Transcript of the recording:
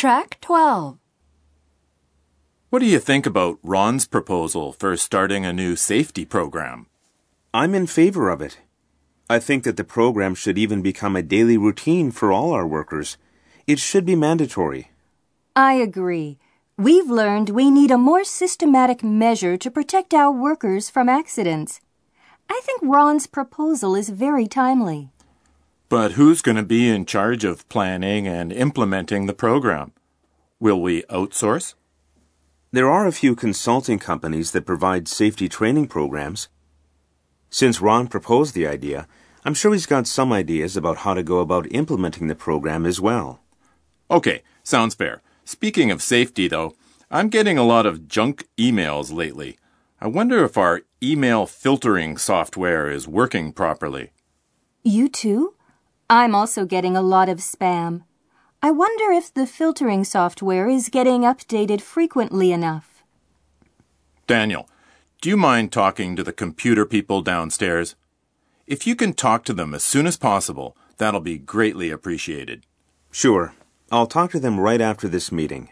Track 12. What do you think about Ron's proposal for starting a new safety program? I'm in favor of it. I think that the program should even become a daily routine for all our workers. It should be mandatory. I agree. We've learned we need a more systematic measure to protect our workers from accidents. I think Ron's proposal is very timely. But who's going to be in charge of planning and implementing the program? Will we outsource? There are a few consulting companies that provide safety training programs. Since Ron proposed the idea, I'm sure he's got some ideas about how to go about implementing the program as well. Okay, sounds fair. Speaking of safety, though, I'm getting a lot of junk emails lately. I wonder if our email filtering software is working properly. You too? I'm also getting a lot of spam. I wonder if the filtering software is getting updated frequently enough. Daniel, do you mind talking to the computer people downstairs? If you can talk to them as soon as possible, that'll be greatly appreciated. Sure. I'll talk to them right after this meeting.